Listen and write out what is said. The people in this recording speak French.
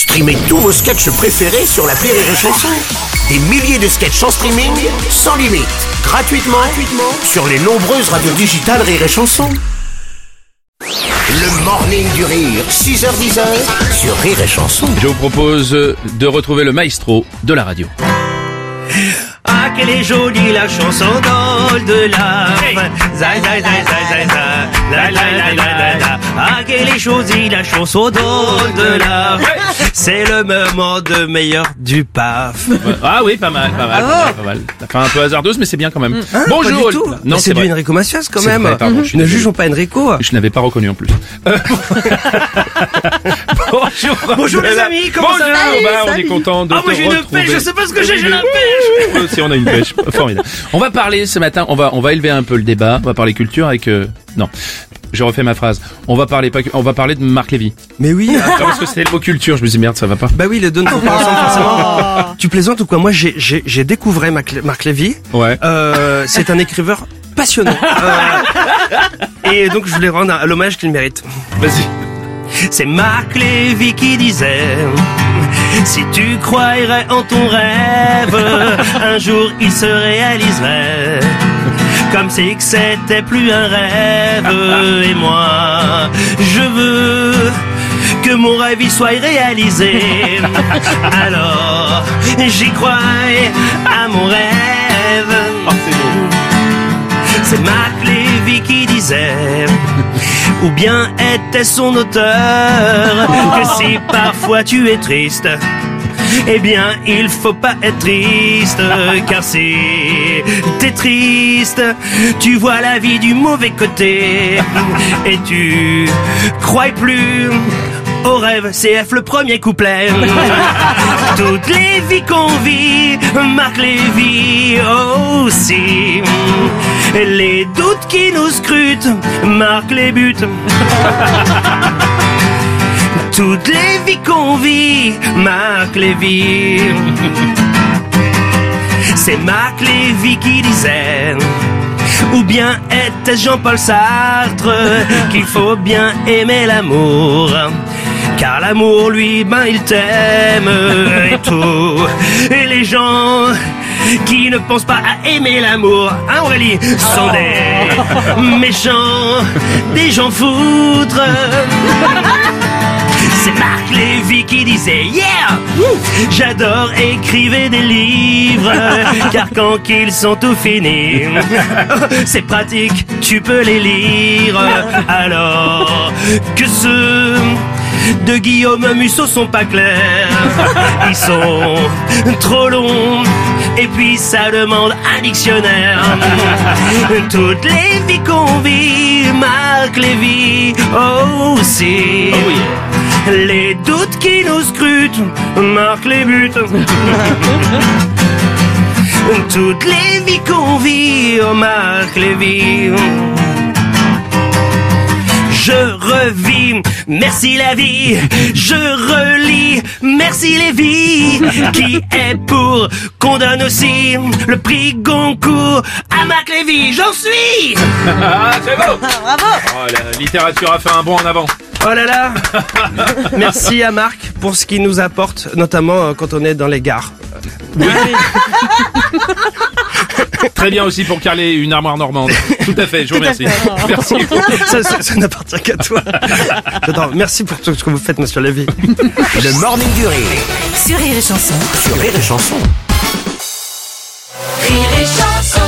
Streamez tous vos sketchs préférés sur la Rire et Chanson. Des milliers de sketchs en streaming, sans limite, gratuitement, gratuitement sur les nombreuses radios digitales Rire et Chanson. Le morning du rire, 6h10 sur Rire et Chanson. Je vous propose de retrouver le maestro de la radio. Ah, qu'elle est jolie la chanson d'Oldelaf. Zai, zai, zai, zai, zai, zai. La, la, la, la, la, la. Ah, qu'elle est jolie la chanson d'Oldelaf. C'est le moment de meilleur du paf. Ah oui, pas mal, pas mal, pas mal, pas mal. T'as fait un peu hasardeuse, mais c'est bien quand même. Bonjour. Pas du tout. Non, c'est du vrai. Enrico Macias quand même. vrai, pardon, je suis ne jugeons pas Enrico. Je n'avais pas reconnu en plus. Euh, Bonjour. Bonjour, les amis, comment Bonjour, ça va bah, on est content de Ah, te moi j'ai une retrouver. pêche, je sais pas ce que j'ai, j'ai la pêche. Aussi on a une pêche, formidable. On va parler ce matin, on va on va élever un peu le débat, on va parler culture avec euh, non. Je refais ma phrase. On va parler pas, que- on va parler de Marc Lévy. Mais oui. Ah, parce que c'était le mot culture, je me suis dit merde, ça va pas. Bah oui, les deux ne vont pas ensemble forcément. Tu plaisantes ou quoi? Moi, j'ai j'ai j'ai découvert Marc Marc Lévy. Ouais. Euh, c'est un écrivain passionnant. Euh, et donc je voulais rendre un- l'hommage qu'il mérite. Vas-y. C'est Marc Lévy qui disait Si tu croirais en ton rêve Un jour il se réaliserait Comme si que c'était plus un rêve. Et moi je veux que mon rêve il soit réalisé. Alors j'y crois à mon rêve. Oh, c'est beau. c'est Marc Lévy qui disait Ou bien était son auteur Que si parfois tu es triste eh bien, il faut pas être triste, car si t'es triste, tu vois la vie du mauvais côté, et tu crois plus au rêve, CF le premier couplet. Toutes les vies qu'on vit, Marc Lévy aussi. Les doutes qui nous scrutent, marquent les buts. Toutes les vies qu'on vit, Marc Lévy. C'est Marc Lévy qui disait, ou bien était Jean-Paul Sartre, qu'il faut bien aimer l'amour. Car l'amour, lui, ben, il t'aime et tout. Et les gens qui ne pensent pas à aimer l'amour, hein Aurélie, sont des méchants, des gens foutres. C'est Marc Lévy qui disait Yeah! J'adore écrire des livres Car quand qu'ils sont tout finis C'est pratique, tu peux les lire. Alors que ceux de Guillaume Musso sont pas clairs. Ils sont trop longs et puis ça demande un dictionnaire. Toutes les vies qu'on vit Marc Lévy aussi. Oh yeah. Les doutes qui nous scrutent marquent les buts. Toutes les vies qu'on vit marquent les vies. Je revis, merci la vie. Je relis, merci les vies. Qui est pour qu'on donne aussi le prix Goncourt à Marc Lévy J'en suis Ah, c'est beau. Bravo. Oh, la littérature a fait un bond en avant. Oh là là Merci à Marc pour ce qu'il nous apporte, notamment euh, quand on est dans les gares. Oui. Très bien aussi pour caler une armoire normande. Tout à fait, je vous remercie. Merci. Ça, n'appartient qu'à toi. Attends, merci pour tout ce que vous faites, monsieur Lévy. Le morning du rire. Sur Rire et Chanson. Sur Rire et Chanson. Rire et Chanson.